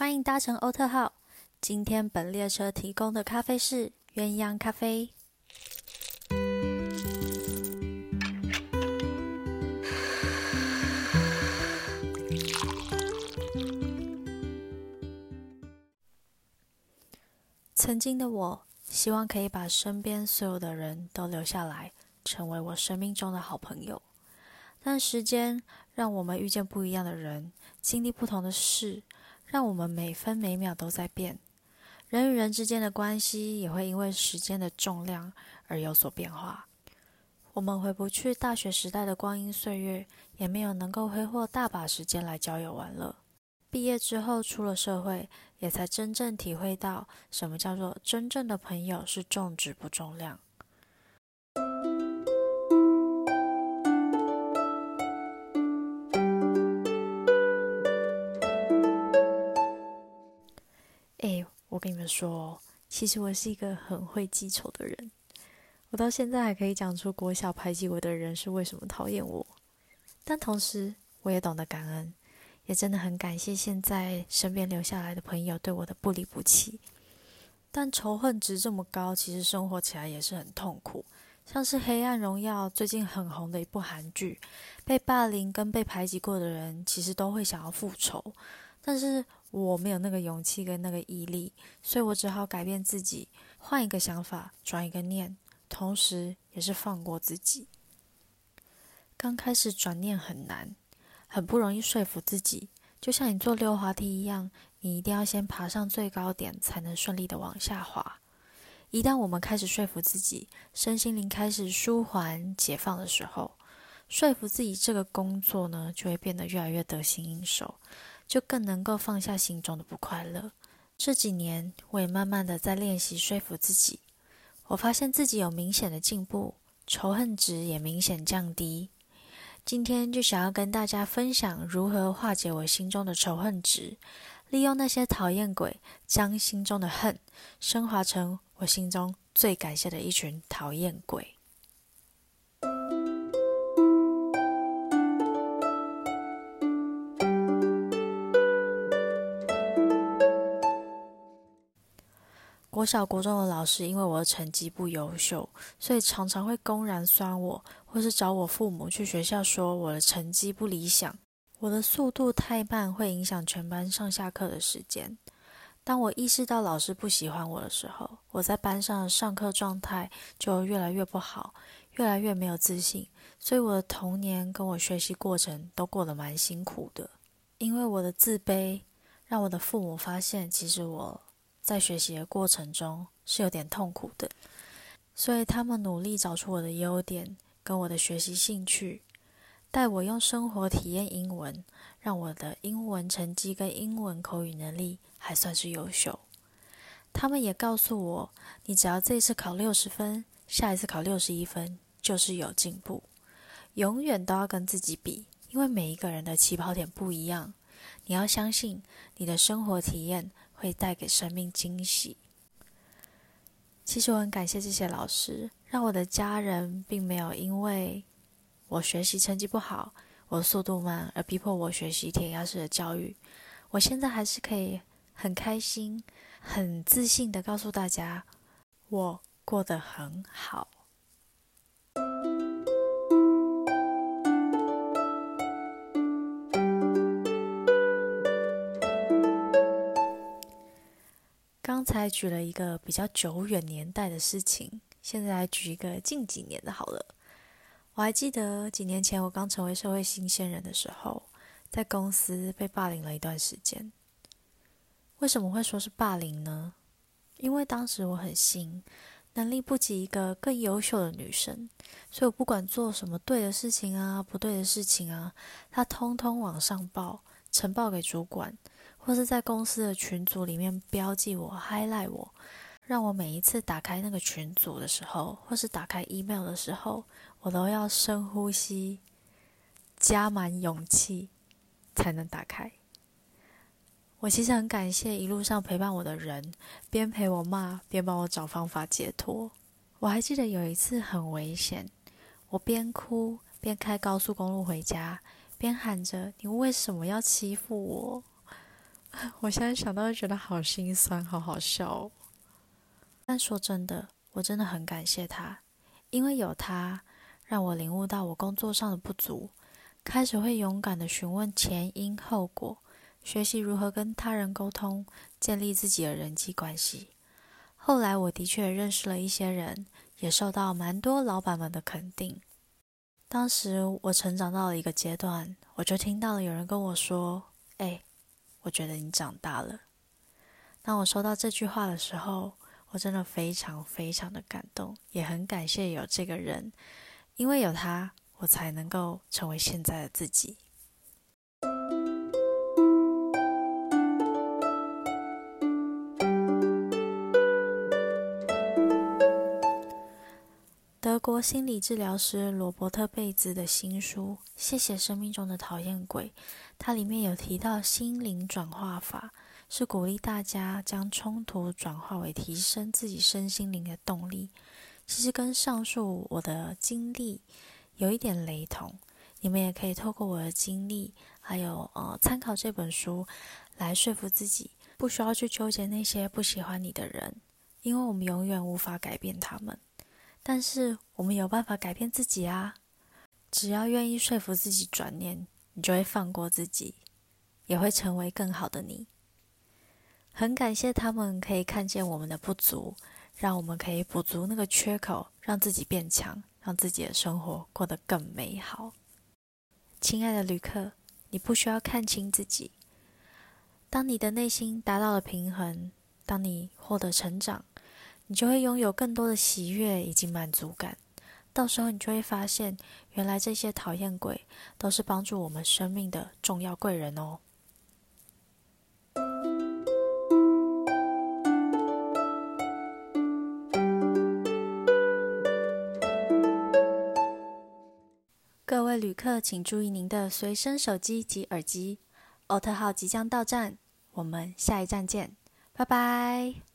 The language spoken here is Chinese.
欢迎搭乘欧特号。今天本列车提供的咖啡是鸳鸯咖啡。曾经的我，希望可以把身边所有的人都留下来，成为我生命中的好朋友。但时间让我们遇见不一样的人，经历不同的事。让我们每分每秒都在变，人与人之间的关系也会因为时间的重量而有所变化。我们回不去大学时代的光阴岁月，也没有能够挥霍大把时间来交友玩乐。毕业之后出了社会，也才真正体会到什么叫做真正的朋友是重质不重量。说，其实我是一个很会记仇的人。我到现在还可以讲出国小排挤我的人是为什么讨厌我。但同时，我也懂得感恩，也真的很感谢现在身边留下来的朋友对我的不离不弃。但仇恨值这么高，其实生活起来也是很痛苦。像是《黑暗荣耀》最近很红的一部韩剧，被霸凌跟被排挤过的人，其实都会想要复仇，但是。我没有那个勇气跟那个毅力，所以我只好改变自己，换一个想法，转一个念，同时也是放过自己。刚开始转念很难，很不容易说服自己，就像你坐溜滑梯一样，你一定要先爬上最高点，才能顺利的往下滑。一旦我们开始说服自己，身心灵开始舒缓解放的时候，说服自己这个工作呢，就会变得越来越得心应手。就更能够放下心中的不快乐。这几年，我也慢慢的在练习说服自己。我发现自己有明显的进步，仇恨值也明显降低。今天就想要跟大家分享如何化解我心中的仇恨值，利用那些讨厌鬼，将心中的恨升华成我心中最感谢的一群讨厌鬼。国小、国中的老师因为我的成绩不优秀，所以常常会公然酸我，或是找我父母去学校说我的成绩不理想，我的速度太慢会影响全班上下课的时间。当我意识到老师不喜欢我的时候，我在班上的上课状态就越来越不好，越来越没有自信，所以我的童年跟我学习过程都过得蛮辛苦的。因为我的自卑，让我的父母发现其实我。在学习的过程中是有点痛苦的，所以他们努力找出我的优点跟我的学习兴趣，带我用生活体验英文，让我的英文成绩跟英文口语能力还算是优秀。他们也告诉我，你只要这次考六十分，下一次考六十一分，就是有进步。永远都要跟自己比，因为每一个人的起跑点不一样。你要相信你的生活体验。会带给生命惊喜。其实我很感谢这些老师，让我的家人并没有因为我学习成绩不好、我速度慢而逼迫我学习填鸭式的教育。我现在还是可以很开心、很自信的告诉大家，我过得很好。刚才举了一个比较久远年代的事情，现在来举一个近几年的好了。我还记得几年前我刚成为社会新鲜人的时候，在公司被霸凌了一段时间。为什么会说是霸凌呢？因为当时我很新，能力不及一个更优秀的女生，所以我不管做什么对的事情啊、不对的事情啊，他通通往上报，呈报给主管。或是在公司的群组里面标记我、highlight 我，让我每一次打开那个群组的时候，或是打开 email 的时候，我都要深呼吸，加满勇气才能打开。我其实很感谢一路上陪伴我的人，边陪我骂，边帮我找方法解脱。我还记得有一次很危险，我边哭边开高速公路回家，边喊着：“你为什么要欺负我？” 我现在想到就觉得好心酸，好好笑哦。但说真的，我真的很感谢他，因为有他，让我领悟到我工作上的不足，开始会勇敢的询问前因后果，学习如何跟他人沟通，建立自己的人际关系。后来我的确认识了一些人，也受到蛮多老板们的肯定。当时我成长到了一个阶段，我就听到了有人跟我说：“哎。”我觉得你长大了。当我收到这句话的时候，我真的非常非常的感动，也很感谢有这个人，因为有他，我才能够成为现在的自己。国心理治疗师罗伯特·贝兹的新书《谢谢生命中的讨厌鬼》，它里面有提到心灵转化法，是鼓励大家将冲突转化为提升自己身心灵的动力。其实跟上述我的经历有一点雷同，你们也可以透过我的经历，还有呃参考这本书，来说服自己，不需要去纠结那些不喜欢你的人，因为我们永远无法改变他们。但是我们有办法改变自己啊！只要愿意说服自己转念，你就会放过自己，也会成为更好的你。很感谢他们可以看见我们的不足，让我们可以补足那个缺口，让自己变强，让自己的生活过得更美好。亲爱的旅客，你不需要看清自己。当你的内心达到了平衡，当你获得成长。你就会拥有更多的喜悦以及满足感，到时候你就会发现，原来这些讨厌鬼都是帮助我们生命的重要贵人哦。各位旅客，请注意您的随身手机及耳机，奥特号即将到站，我们下一站见，拜拜。